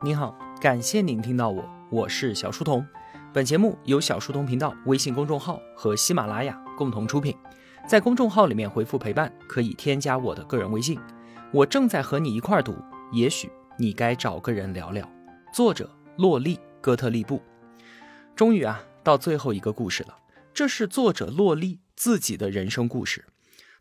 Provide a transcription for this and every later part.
您好，感谢您听到我，我是小书童。本节目由小书童频道微信公众号和喜马拉雅共同出品。在公众号里面回复“陪伴”，可以添加我的个人微信。我正在和你一块儿读，也许你该找个人聊聊。作者：洛丽·哥特利布。终于啊，到最后一个故事了。这是作者洛丽自己的人生故事。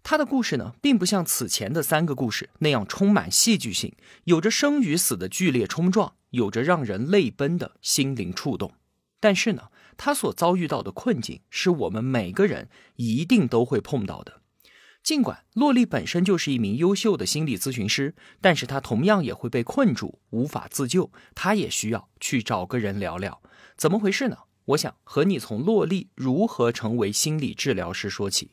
他的故事呢，并不像此前的三个故事那样充满戏剧性，有着生与死的剧烈冲撞，有着让人泪奔的心灵触动。但是呢，他所遭遇到的困境，是我们每个人一定都会碰到的。尽管洛丽本身就是一名优秀的心理咨询师，但是她同样也会被困住，无法自救。她也需要去找个人聊聊，怎么回事呢？我想和你从洛丽如何成为心理治疗师说起。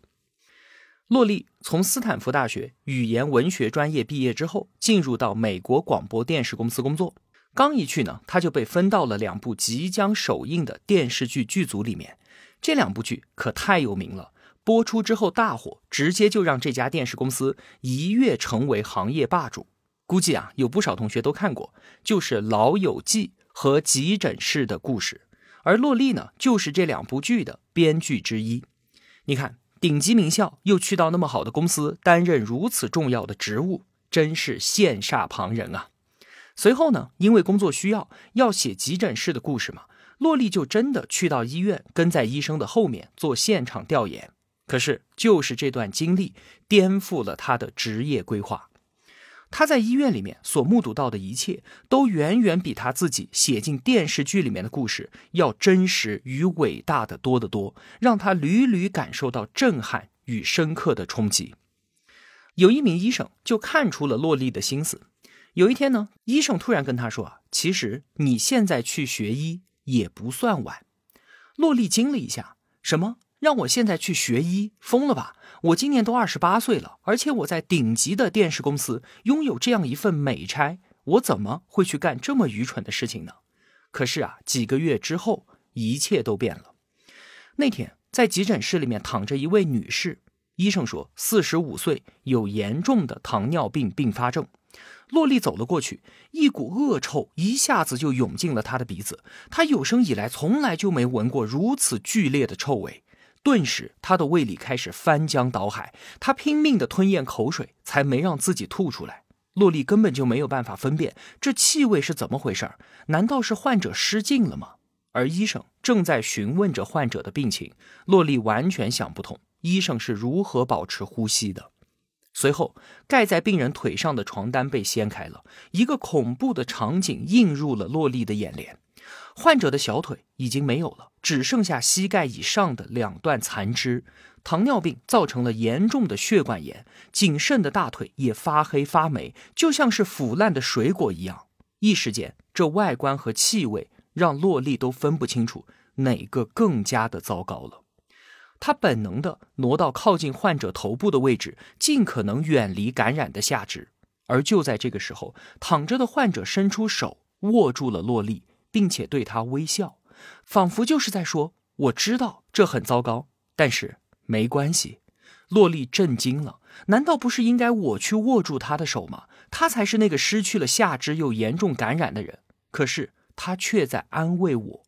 洛丽从斯坦福大学语言文学专业毕业之后，进入到美国广播电视公司工作。刚一去呢，他就被分到了两部即将首映的电视剧剧组里面。这两部剧可太有名了，播出之后大火，直接就让这家电视公司一跃成为行业霸主。估计啊，有不少同学都看过，就是《老友记》和《急诊室的故事》，而洛丽呢，就是这两部剧的编剧之一。你看。顶级名校又去到那么好的公司担任如此重要的职务，真是羡煞旁人啊！随后呢，因为工作需要要写急诊室的故事嘛，洛丽就真的去到医院，跟在医生的后面做现场调研。可是，就是这段经历颠覆了他的职业规划。他在医院里面所目睹到的一切，都远远比他自己写进电视剧里面的故事要真实与伟大的多得多，让他屡屡感受到震撼与深刻的冲击。有一名医生就看出了洛丽的心思。有一天呢，医生突然跟他说：“啊，其实你现在去学医也不算晚。”洛丽惊了一下：“什么？让我现在去学医？疯了吧？”我今年都二十八岁了，而且我在顶级的电视公司拥有这样一份美差，我怎么会去干这么愚蠢的事情呢？可是啊，几个月之后，一切都变了。那天在急诊室里面躺着一位女士，医生说四十五岁，有严重的糖尿病并发症。洛丽走了过去，一股恶臭一下子就涌进了她的鼻子，她有生以来从来就没闻过如此剧烈的臭味。顿时，他的胃里开始翻江倒海，他拼命的吞咽口水，才没让自己吐出来。洛丽根本就没有办法分辨这气味是怎么回事儿，难道是患者失禁了吗？而医生正在询问着患者的病情，洛丽完全想不通医生是如何保持呼吸的。随后，盖在病人腿上的床单被掀开了，一个恐怖的场景映入了洛丽的眼帘。患者的小腿已经没有了，只剩下膝盖以上的两段残肢。糖尿病造成了严重的血管炎，仅剩的大腿也发黑发霉，就像是腐烂的水果一样。一时间，这外观和气味让洛丽都分不清楚哪个更加的糟糕了。他本能的挪到靠近患者头部的位置，尽可能远离感染的下肢。而就在这个时候，躺着的患者伸出手握住了洛丽。并且对他微笑，仿佛就是在说：“我知道这很糟糕，但是没关系。”洛丽震惊了，难道不是应该我去握住他的手吗？他才是那个失去了下肢又严重感染的人，可是他却在安慰我。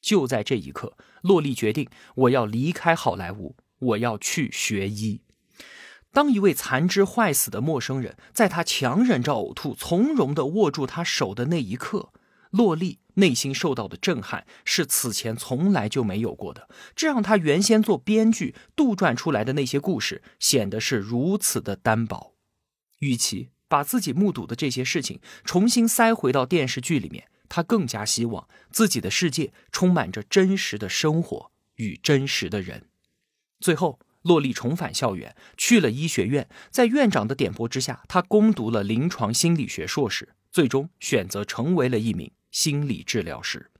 就在这一刻，洛丽决定：我要离开好莱坞，我要去学医。当一位残肢坏死的陌生人在他强忍着呕吐，从容地握住他手的那一刻，洛丽。内心受到的震撼是此前从来就没有过的，这让他原先做编剧杜撰出来的那些故事显得是如此的单薄。与其把自己目睹的这些事情重新塞回到电视剧里面，他更加希望自己的世界充满着真实的生活与真实的人。最后，洛丽重返校园，去了医学院，在院长的点拨之下，他攻读了临床心理学硕士，最终选择成为了一名。心理治疗师，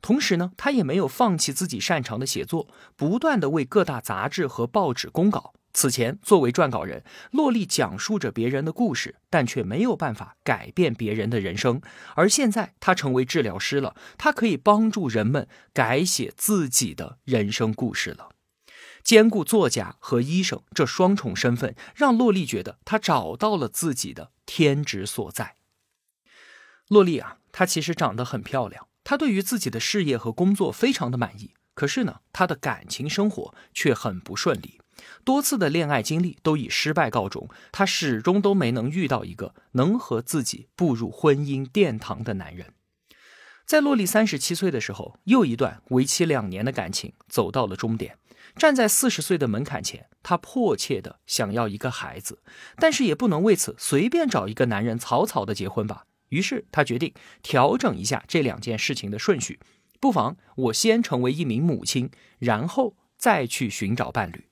同时呢，他也没有放弃自己擅长的写作，不断的为各大杂志和报纸公稿。此前，作为撰稿人，洛丽讲述着别人的故事，但却没有办法改变别人的人生。而现在，他成为治疗师了，他可以帮助人们改写自己的人生故事了。兼顾作家和医生这双重身份，让洛丽觉得他找到了自己的天职所在。洛丽啊。她其实长得很漂亮，她对于自己的事业和工作非常的满意。可是呢，她的感情生活却很不顺利，多次的恋爱经历都以失败告终，她始终都没能遇到一个能和自己步入婚姻殿堂的男人。在洛丽三十七岁的时候，又一段为期两年的感情走到了终点。站在四十岁的门槛前，她迫切的想要一个孩子，但是也不能为此随便找一个男人草草的结婚吧。于是她决定调整一下这两件事情的顺序，不妨我先成为一名母亲，然后再去寻找伴侣。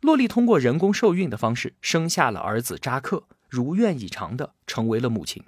洛丽通过人工受孕的方式生下了儿子扎克，如愿以偿的成为了母亲。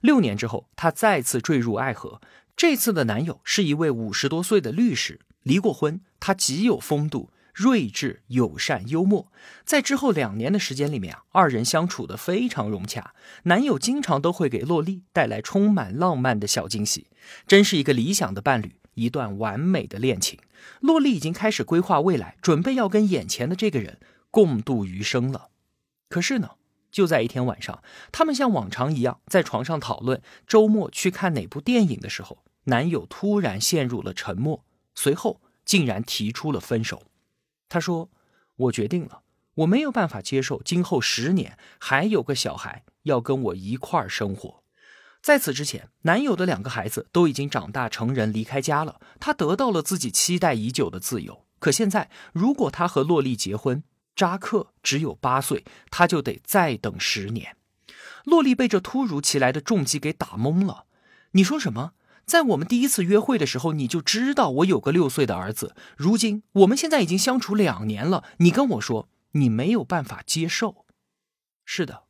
六年之后，她再次坠入爱河。这次的男友是一位五十多岁的律师，离过婚。他极有风度、睿智、友善、幽默。在之后两年的时间里面啊，二人相处的非常融洽。男友经常都会给洛丽带来充满浪漫的小惊喜，真是一个理想的伴侣，一段完美的恋情。洛丽已经开始规划未来，准备要跟眼前的这个人共度余生了。可是呢？就在一天晚上，他们像往常一样在床上讨论周末去看哪部电影的时候，男友突然陷入了沉默，随后竟然提出了分手。他说：“我决定了，我没有办法接受今后十年还有个小孩要跟我一块儿生活。”在此之前，男友的两个孩子都已经长大成人，离开家了，他得到了自己期待已久的自由。可现在，如果他和洛丽结婚，扎克只有八岁，他就得再等十年。洛丽被这突如其来的重击给打懵了。你说什么？在我们第一次约会的时候，你就知道我有个六岁的儿子。如今我们现在已经相处两年了，你跟我说你没有办法接受？是的，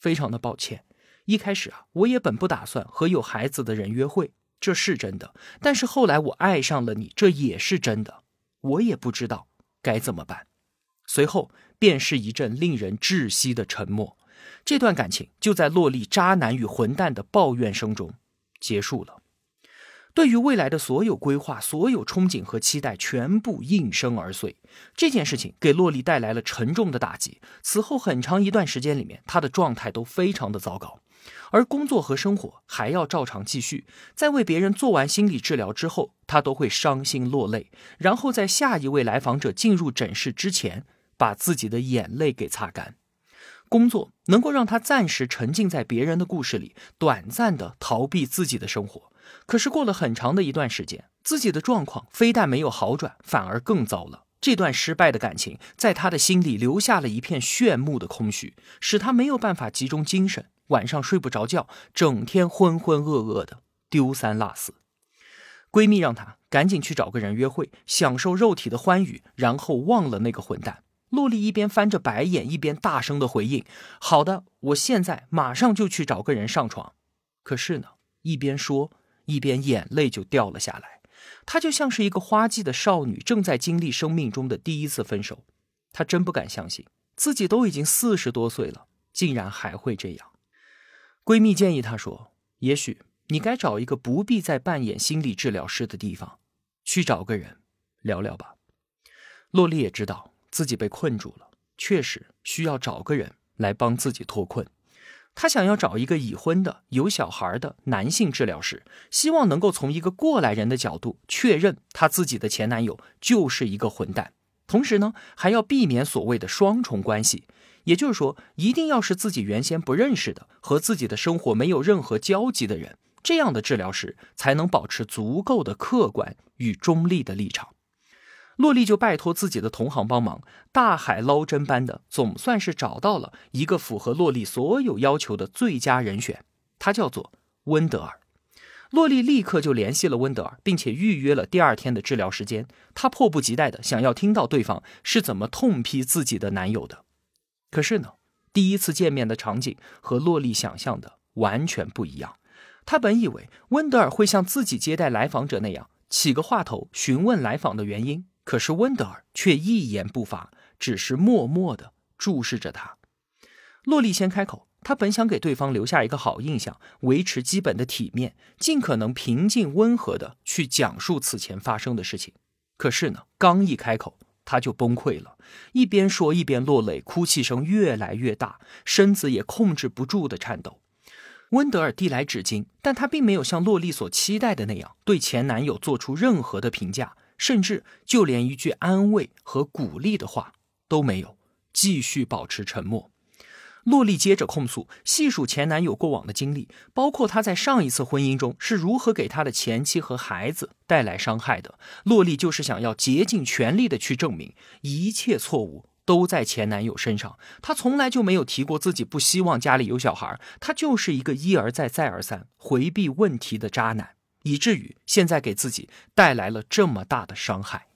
非常的抱歉。一开始啊，我也本不打算和有孩子的人约会，这是真的。但是后来我爱上了你，这也是真的。我也不知道该怎么办。随后便是一阵令人窒息的沉默，这段感情就在洛丽渣男与混蛋的抱怨声中结束了。对于未来的所有规划、所有憧憬和期待，全部应声而碎。这件事情给洛丽带来了沉重的打击。此后很长一段时间里面，她的状态都非常的糟糕，而工作和生活还要照常继续。在为别人做完心理治疗之后，她都会伤心落泪，然后在下一位来访者进入诊室之前。把自己的眼泪给擦干，工作能够让他暂时沉浸在别人的故事里，短暂的逃避自己的生活。可是过了很长的一段时间，自己的状况非但没有好转，反而更糟了。这段失败的感情在他的心里留下了一片炫目的空虚，使他没有办法集中精神，晚上睡不着觉，整天浑浑噩噩的，丢三落四。闺蜜让她赶紧去找个人约会，享受肉体的欢愉，然后忘了那个混蛋。洛丽一边翻着白眼，一边大声的回应：“好的，我现在马上就去找个人上床。”可是呢，一边说，一边眼泪就掉了下来。她就像是一个花季的少女，正在经历生命中的第一次分手。她真不敢相信，自己都已经四十多岁了，竟然还会这样。闺蜜建议她说：“也许你该找一个不必再扮演心理治疗师的地方，去找个人聊聊吧。”洛丽也知道。自己被困住了，确实需要找个人来帮自己脱困。她想要找一个已婚的、有小孩的男性治疗师，希望能够从一个过来人的角度确认她自己的前男友就是一个混蛋。同时呢，还要避免所谓的双重关系，也就是说，一定要是自己原先不认识的、和自己的生活没有任何交集的人，这样的治疗师才能保持足够的客观与中立的立场。洛丽就拜托自己的同行帮忙，大海捞针般的，总算是找到了一个符合洛丽所有要求的最佳人选。他叫做温德尔。洛丽立刻就联系了温德尔，并且预约了第二天的治疗时间。她迫不及待的想要听到对方是怎么痛批自己的男友的。可是呢，第一次见面的场景和洛丽想象的完全不一样。她本以为温德尔会像自己接待来访者那样，起个话头询问来访的原因。可是温德尔却一言不发，只是默默地注视着他。洛丽先开口，她本想给对方留下一个好印象，维持基本的体面，尽可能平静温和地去讲述此前发生的事情。可是呢，刚一开口，她就崩溃了，一边说一边落泪，哭泣声越来越大，身子也控制不住的颤抖。温德尔递来纸巾，但他并没有像洛丽所期待的那样对前男友做出任何的评价，甚至就连一句安慰和鼓励的话都没有，继续保持沉默。洛丽接着控诉，细数前男友过往的经历，包括他在上一次婚姻中是如何给他的前妻和孩子带来伤害的。洛丽就是想要竭尽全力的去证明，一切错误都在前男友身上。她从来就没有提过自己不希望家里有小孩，她就是一个一而再再而三回避问题的渣男，以至于现在给自己带来了这么大的伤害。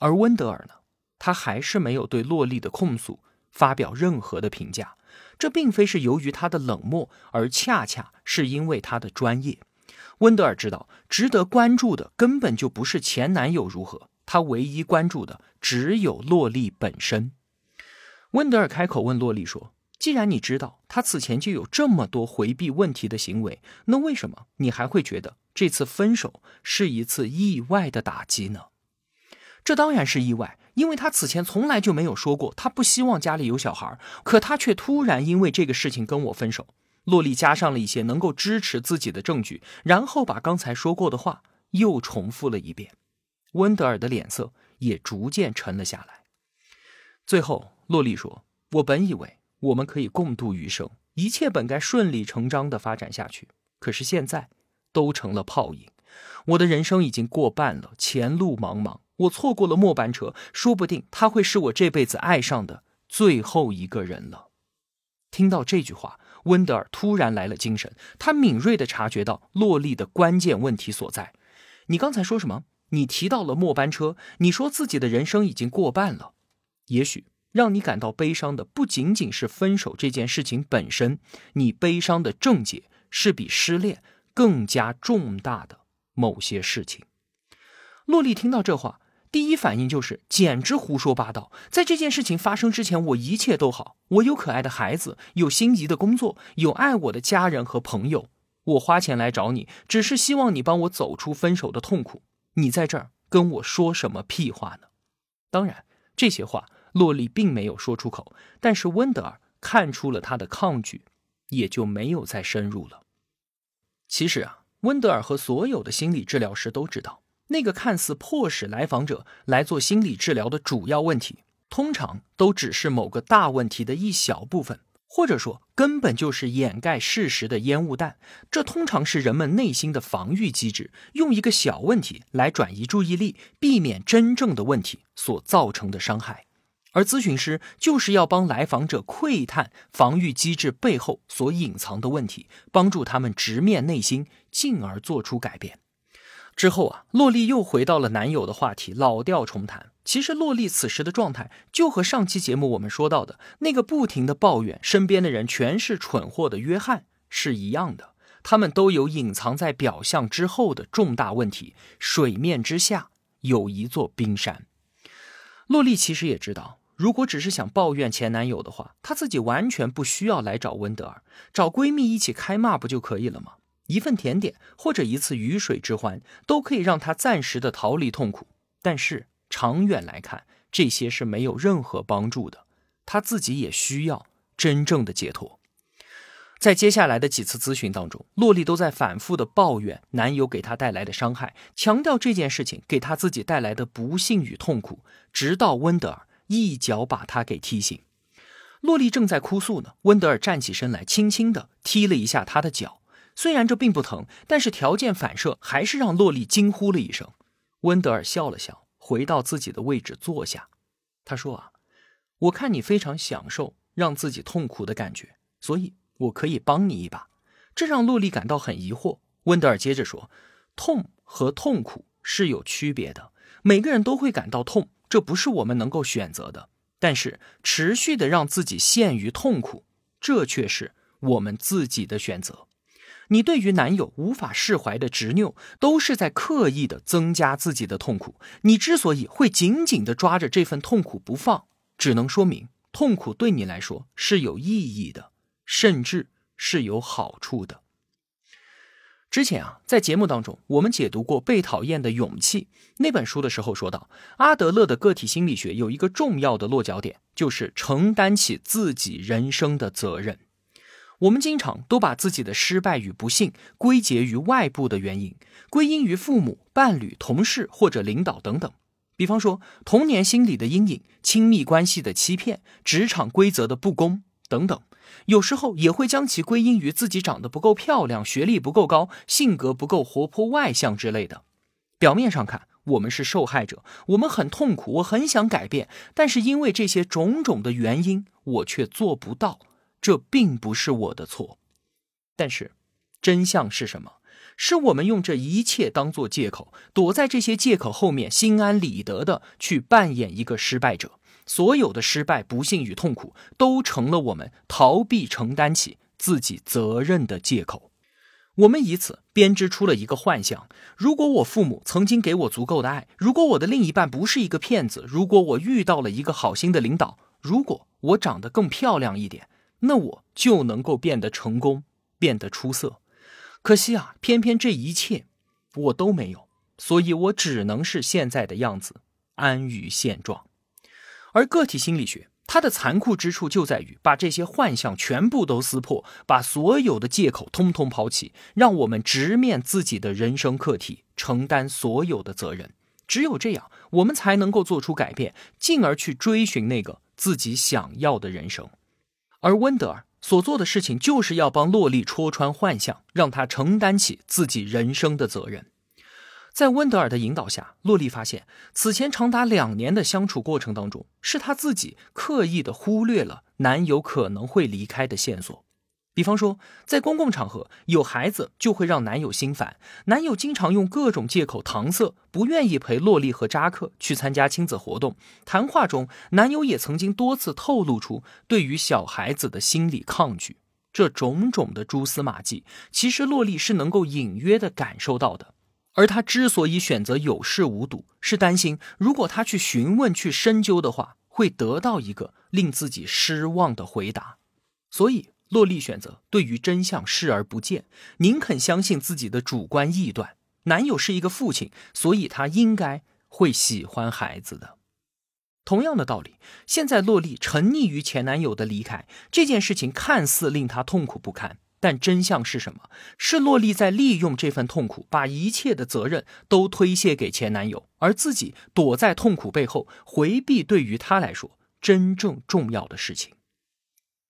而温德尔呢，他还是没有对洛丽的控诉。发表任何的评价，这并非是由于他的冷漠，而恰恰是因为他的专业。温德尔知道，值得关注的根本就不是前男友如何，他唯一关注的只有洛丽本身。温德尔开口问洛丽说：“既然你知道他此前就有这么多回避问题的行为，那为什么你还会觉得这次分手是一次意外的打击呢？”这当然是意外。因为他此前从来就没有说过他不希望家里有小孩，可他却突然因为这个事情跟我分手。洛丽加上了一些能够支持自己的证据，然后把刚才说过的话又重复了一遍。温德尔的脸色也逐渐沉了下来。最后，洛丽说：“我本以为我们可以共度余生，一切本该顺理成章的发展下去，可是现在都成了泡影。我的人生已经过半了，前路茫茫。”我错过了末班车，说不定他会是我这辈子爱上的最后一个人了。听到这句话，温德尔突然来了精神，他敏锐地察觉到洛丽的关键问题所在。你刚才说什么？你提到了末班车，你说自己的人生已经过半了。也许让你感到悲伤的不仅仅是分手这件事情本身，你悲伤的症结是比失恋更加重大的某些事情。洛丽听到这话。第一反应就是简直胡说八道。在这件事情发生之前，我一切都好，我有可爱的孩子，有心仪的工作，有爱我的家人和朋友。我花钱来找你，只是希望你帮我走出分手的痛苦。你在这儿跟我说什么屁话呢？当然，这些话洛丽并没有说出口，但是温德尔看出了他的抗拒，也就没有再深入了。其实啊，温德尔和所有的心理治疗师都知道。那个看似迫使来访者来做心理治疗的主要问题，通常都只是某个大问题的一小部分，或者说根本就是掩盖事实的烟雾弹。这通常是人们内心的防御机制，用一个小问题来转移注意力，避免真正的问题所造成的伤害。而咨询师就是要帮来访者窥探防御机制背后所隐藏的问题，帮助他们直面内心，进而做出改变。之后啊，洛丽又回到了男友的话题，老调重弹。其实洛丽此时的状态，就和上期节目我们说到的那个不停的抱怨身边的人全是蠢货的约翰是一样的。他们都有隐藏在表象之后的重大问题，水面之下有一座冰山。洛丽其实也知道，如果只是想抱怨前男友的话，她自己完全不需要来找温德尔，找闺蜜一起开骂不就可以了吗？一份甜点或者一次鱼水之欢，都可以让他暂时的逃离痛苦。但是长远来看，这些是没有任何帮助的。她自己也需要真正的解脱。在接下来的几次咨询当中，洛丽都在反复的抱怨男友给她带来的伤害，强调这件事情给她自己带来的不幸与痛苦。直到温德尔一脚把他给踢醒。洛丽正在哭诉呢，温德尔站起身来，轻轻的踢了一下她的脚。虽然这并不疼，但是条件反射还是让洛丽惊呼了一声。温德尔笑了笑，回到自己的位置坐下。他说：“啊，我看你非常享受让自己痛苦的感觉，所以我可以帮你一把。”这让洛丽感到很疑惑。温德尔接着说：“痛和痛苦是有区别的，每个人都会感到痛，这不是我们能够选择的。但是持续的让自己陷于痛苦，这却是我们自己的选择。”你对于男友无法释怀的执拗，都是在刻意的增加自己的痛苦。你之所以会紧紧的抓着这份痛苦不放，只能说明痛苦对你来说是有意义的，甚至是有好处的。之前啊，在节目当中，我们解读过《被讨厌的勇气》那本书的时候，说到阿德勒的个体心理学有一个重要的落脚点，就是承担起自己人生的责任。我们经常都把自己的失败与不幸归结于外部的原因，归因于父母、伴侣、同事或者领导等等。比方说，童年心理的阴影、亲密关系的欺骗、职场规则的不公等等。有时候也会将其归因于自己长得不够漂亮、学历不够高、性格不够活泼外向之类的。表面上看，我们是受害者，我们很痛苦，我很想改变，但是因为这些种种的原因，我却做不到。这并不是我的错，但是真相是什么？是我们用这一切当做借口，躲在这些借口后面，心安理得的去扮演一个失败者。所有的失败、不幸与痛苦，都成了我们逃避承担起自己责任的借口。我们以此编织出了一个幻想：如果我父母曾经给我足够的爱，如果我的另一半不是一个骗子，如果我遇到了一个好心的领导，如果我长得更漂亮一点。那我就能够变得成功，变得出色。可惜啊，偏偏这一切我都没有，所以我只能是现在的样子，安于现状。而个体心理学它的残酷之处就在于把这些幻象全部都撕破，把所有的借口通通抛弃，让我们直面自己的人生课题，承担所有的责任。只有这样，我们才能够做出改变，进而去追寻那个自己想要的人生。而温德尔所做的事情，就是要帮洛丽戳穿幻象，让她承担起自己人生的责任。在温德尔的引导下，洛丽发现，此前长达两年的相处过程当中，是她自己刻意的忽略了男友可能会离开的线索。比方说，在公共场合有孩子就会让男友心烦，男友经常用各种借口搪塞，不愿意陪洛丽和扎克去参加亲子活动。谈话中，男友也曾经多次透露出对于小孩子的心理抗拒。这种种的蛛丝马迹，其实洛丽是能够隐约的感受到的。而她之所以选择有恃无睹，是担心如果她去询问、去深究的话，会得到一个令自己失望的回答。所以。洛丽选择对于真相视而不见，宁肯相信自己的主观臆断。男友是一个父亲，所以他应该会喜欢孩子的。同样的道理，现在洛丽沉溺于前男友的离开这件事情，看似令她痛苦不堪，但真相是什么？是洛丽在利用这份痛苦，把一切的责任都推卸给前男友，而自己躲在痛苦背后，回避对于她来说真正重要的事情。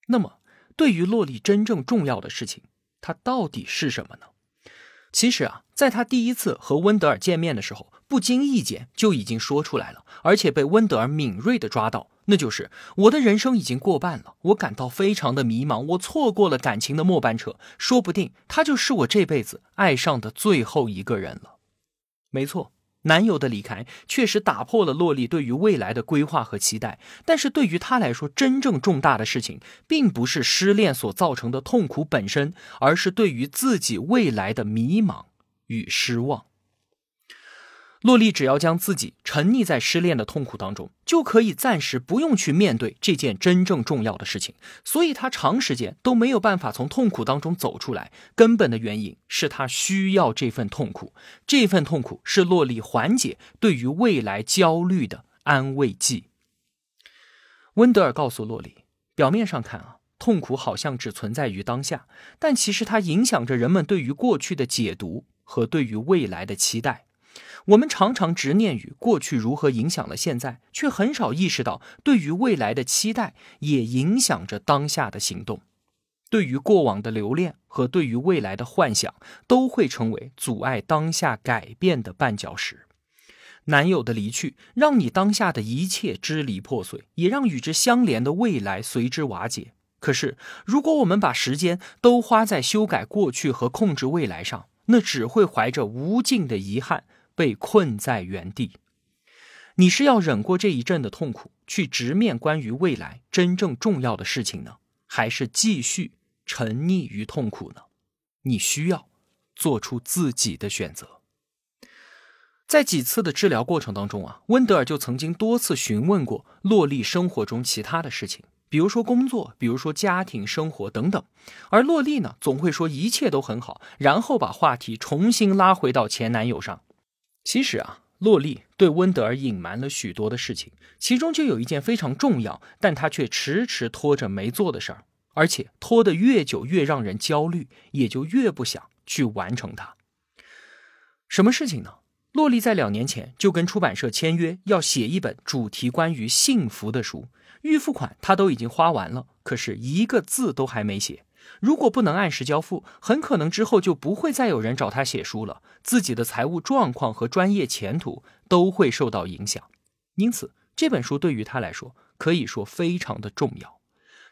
那么？对于洛丽真正重要的事情，它到底是什么呢？其实啊，在他第一次和温德尔见面的时候，不经意间就已经说出来了，而且被温德尔敏锐的抓到，那就是我的人生已经过半了，我感到非常的迷茫，我错过了感情的末班车，说不定他就是我这辈子爱上的最后一个人了。没错。男友的离开确实打破了洛丽对于未来的规划和期待，但是对于她来说，真正重大的事情并不是失恋所造成的痛苦本身，而是对于自己未来的迷茫与失望。洛丽只要将自己沉溺在失恋的痛苦当中，就可以暂时不用去面对这件真正重要的事情。所以她长时间都没有办法从痛苦当中走出来。根本的原因是她需要这份痛苦，这份痛苦是洛丽缓解对于未来焦虑的安慰剂。温德尔告诉洛丽，表面上看啊，痛苦好像只存在于当下，但其实它影响着人们对于过去的解读和对于未来的期待。我们常常执念于过去如何影响了现在，却很少意识到，对于未来的期待也影响着当下的行动。对于过往的留恋和对于未来的幻想，都会成为阻碍当下改变的绊脚石。男友的离去，让你当下的一切支离破碎，也让与之相连的未来随之瓦解。可是，如果我们把时间都花在修改过去和控制未来上，那只会怀着无尽的遗憾。被困在原地，你是要忍过这一阵的痛苦，去直面关于未来真正重要的事情呢，还是继续沉溺于痛苦呢？你需要做出自己的选择。在几次的治疗过程当中啊，温德尔就曾经多次询问过洛丽生活中其他的事情。比如说工作，比如说家庭生活等等，而洛丽呢，总会说一切都很好，然后把话题重新拉回到前男友上。其实啊，洛丽对温德尔隐瞒了许多的事情，其中就有一件非常重要，但他却迟迟拖着没做的事儿。而且拖得越久越让人焦虑，也就越不想去完成它。什么事情呢？洛丽在两年前就跟出版社签约，要写一本主题关于幸福的书。预付款她都已经花完了，可是一个字都还没写。如果不能按时交付，很可能之后就不会再有人找他写书了，自己的财务状况和专业前途都会受到影响。因此，这本书对于他来说可以说非常的重要。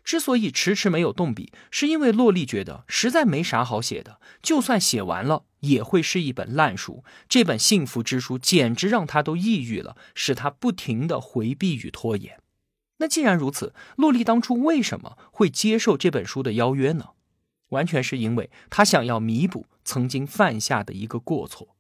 之所以迟迟没有动笔，是因为洛丽觉得实在没啥好写的，就算写完了也会是一本烂书。这本幸福之书简直让他都抑郁了，使他不停的回避与拖延。那既然如此，洛丽当初为什么会接受这本书的邀约呢？完全是因为她想要弥补曾经犯下的一个过错。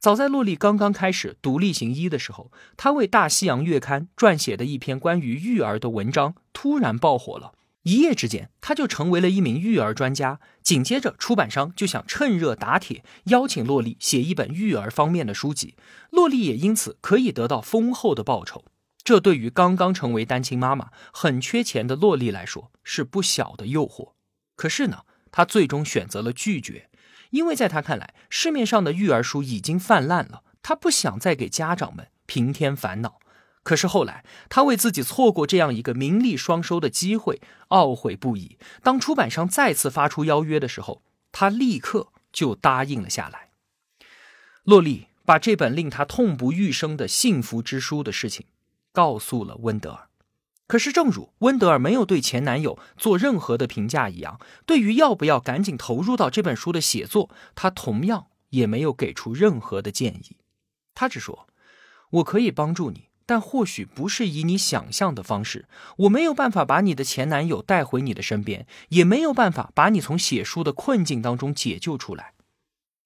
早在洛丽刚刚开始独立行医的时候，她为《大西洋月刊》撰写的一篇关于育儿的文章突然爆火了。一夜之间，他就成为了一名育儿专家。紧接着，出版商就想趁热打铁，邀请洛丽写一本育儿方面的书籍。洛丽也因此可以得到丰厚的报酬。这对于刚刚成为单亲妈妈、很缺钱的洛丽来说是不小的诱惑。可是呢，她最终选择了拒绝，因为在她看来，市面上的育儿书已经泛滥了，她不想再给家长们平添烦恼。可是后来，他为自己错过这样一个名利双收的机会懊悔不已。当出版商再次发出邀约的时候，他立刻就答应了下来。洛丽把这本令他痛不欲生的幸福之书的事情告诉了温德尔。可是，正如温德尔没有对前男友做任何的评价一样，对于要不要赶紧投入到这本书的写作，他同样也没有给出任何的建议。他只说：“我可以帮助你。”但或许不是以你想象的方式，我没有办法把你的前男友带回你的身边，也没有办法把你从写书的困境当中解救出来。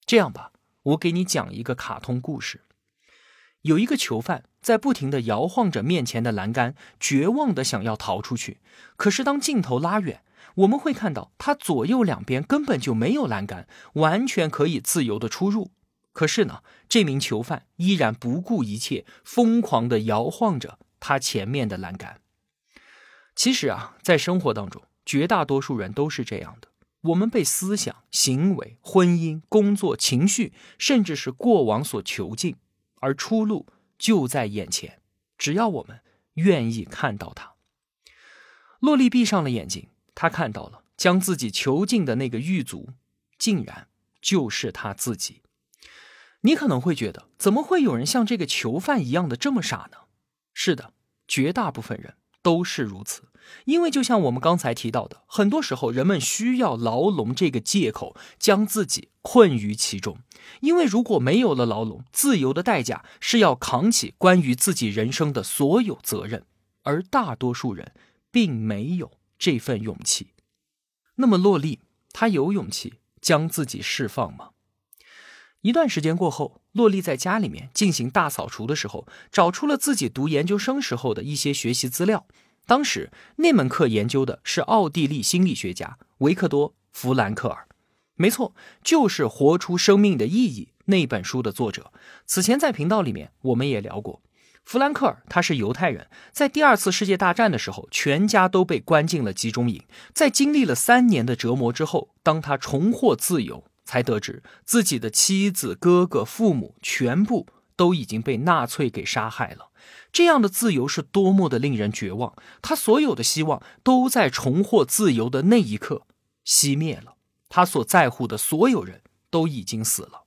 这样吧，我给你讲一个卡通故事：有一个囚犯在不停地摇晃着面前的栏杆，绝望地想要逃出去。可是当镜头拉远，我们会看到他左右两边根本就没有栏杆，完全可以自由地出入。可是呢，这名囚犯依然不顾一切，疯狂地摇晃着他前面的栏杆。其实啊，在生活当中，绝大多数人都是这样的：我们被思想、行为、婚姻、工作、情绪，甚至是过往所囚禁，而出路就在眼前，只要我们愿意看到它。洛丽闭上了眼睛，她看到了将自己囚禁的那个狱卒，竟然就是他自己。你可能会觉得，怎么会有人像这个囚犯一样的这么傻呢？是的，绝大部分人都是如此。因为就像我们刚才提到的，很多时候人们需要牢笼这个借口将自己困于其中。因为如果没有了牢笼，自由的代价是要扛起关于自己人生的所有责任，而大多数人并没有这份勇气。那么，洛丽，她有勇气将自己释放吗？一段时间过后，洛丽在家里面进行大扫除的时候，找出了自己读研究生时候的一些学习资料。当时那门课研究的是奥地利心理学家维克多·弗兰克尔，没错，就是《活出生命的意义》那本书的作者。此前在频道里面我们也聊过，弗兰克尔他是犹太人，在第二次世界大战的时候，全家都被关进了集中营。在经历了三年的折磨之后，当他重获自由。才得知自己的妻子、哥哥、父母全部都已经被纳粹给杀害了。这样的自由是多么的令人绝望！他所有的希望都在重获自由的那一刻熄灭了。他所在乎的所有人都已经死了。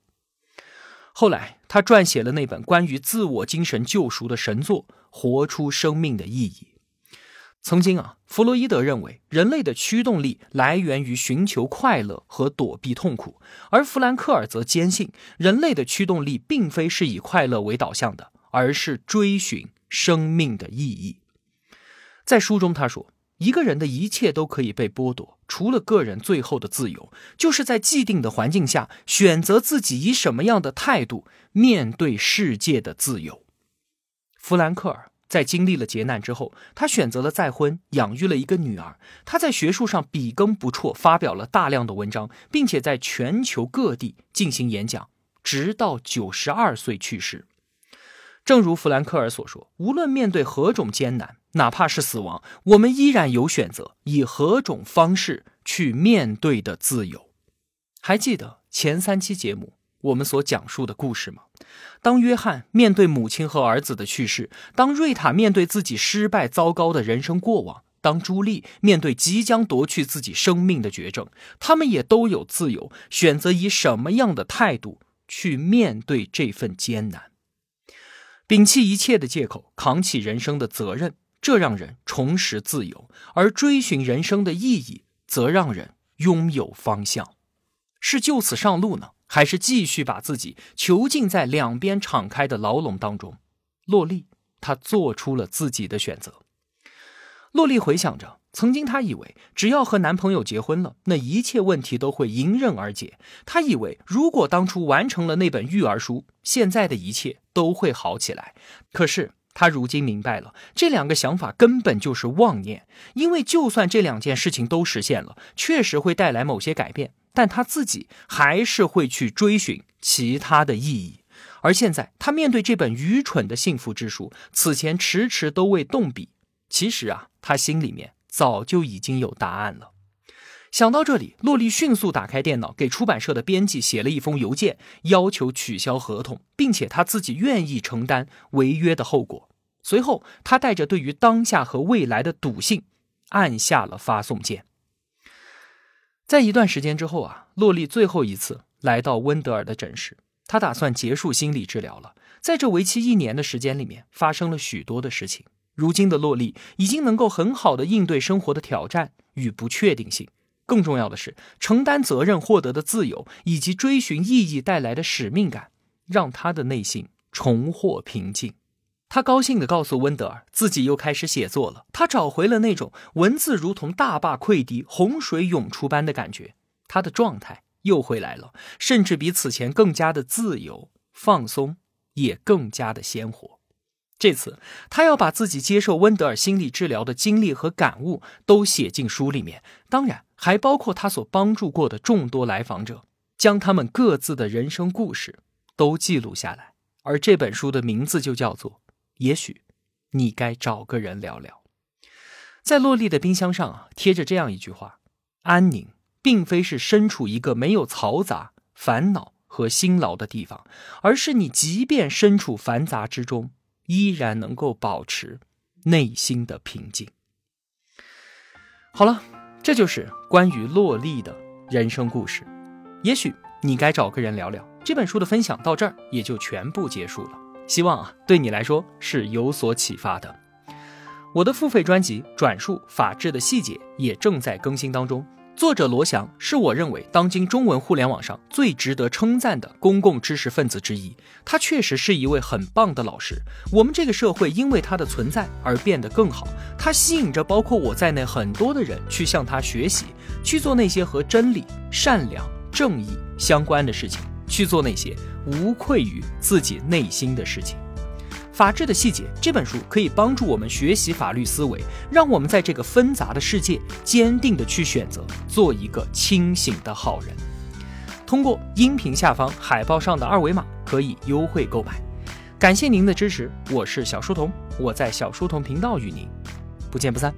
后来，他撰写了那本关于自我精神救赎的神作《活出生命的意义》。曾经啊，弗洛伊德认为人类的驱动力来源于寻求快乐和躲避痛苦，而弗兰克尔则坚信人类的驱动力并非是以快乐为导向的，而是追寻生命的意义。在书中，他说，一个人的一切都可以被剥夺，除了个人最后的自由，就是在既定的环境下选择自己以什么样的态度面对世界的自由。弗兰克尔。在经历了劫难之后，他选择了再婚，养育了一个女儿。他在学术上笔耕不辍，发表了大量的文章，并且在全球各地进行演讲，直到九十二岁去世。正如弗兰克尔所说，无论面对何种艰难，哪怕是死亡，我们依然有选择以何种方式去面对的自由。还记得前三期节目我们所讲述的故事吗？当约翰面对母亲和儿子的去世，当瑞塔面对自己失败糟糕的人生过往，当朱莉面对即将夺去自己生命的绝症，他们也都有自由选择以什么样的态度去面对这份艰难。摒弃一切的借口，扛起人生的责任，这让人重拾自由；而追寻人生的意义，则让人拥有方向。是就此上路呢，还是继续把自己囚禁在两边敞开的牢笼当中？洛丽，她做出了自己的选择。洛丽回想着，曾经她以为只要和男朋友结婚了，那一切问题都会迎刃而解。她以为如果当初完成了那本育儿书，现在的一切都会好起来。可是她如今明白了，这两个想法根本就是妄念。因为就算这两件事情都实现了，确实会带来某些改变，但他自己还是会去追寻其他的意义。而现在，他面对这本愚蠢的幸福之书，此前迟迟都未动笔。其实啊，他心里面早就已经有答案了。想到这里，洛丽迅速打开电脑，给出版社的编辑写了一封邮件，要求取消合同，并且他自己愿意承担违约的后果。随后，他带着对于当下和未来的笃信，按下了发送键。在一段时间之后啊，洛丽最后一次来到温德尔的诊室，她打算结束心理治疗了。在这为期一年的时间里面，发生了许多的事情。如今的洛丽已经能够很好的应对生活的挑战与不确定性，更重要的是，承担责任获得的自由以及追寻意义带来的使命感，让她的内心重获平静。他高兴地告诉温德尔，自己又开始写作了。他找回了那种文字如同大坝溃堤、洪水涌出般的感觉，他的状态又回来了，甚至比此前更加的自由放松，也更加的鲜活。这次，他要把自己接受温德尔心理治疗的经历和感悟都写进书里面，当然还包括他所帮助过的众多来访者，将他们各自的人生故事都记录下来。而这本书的名字就叫做《也许你该找个人聊聊》。在洛丽的冰箱上啊，贴着这样一句话：“安宁并非是身处一个没有嘈杂、烦恼和辛劳的地方，而是你即便身处繁杂之中。”依然能够保持内心的平静。好了，这就是关于洛丽的人生故事。也许你该找个人聊聊。这本书的分享到这儿也就全部结束了。希望啊，对你来说是有所启发的。我的付费专辑《转述法治的细节》也正在更新当中。作者罗翔是我认为当今中文互联网上最值得称赞的公共知识分子之一。他确实是一位很棒的老师。我们这个社会因为他的存在而变得更好。他吸引着包括我在内很多的人去向他学习，去做那些和真理、善良、正义相关的事情，去做那些无愧于自己内心的事情。法治的细节这本书可以帮助我们学习法律思维，让我们在这个纷杂的世界坚定的去选择做一个清醒的好人。通过音频下方海报上的二维码可以优惠购买。感谢您的支持，我是小书童，我在小书童频道与您不见不散。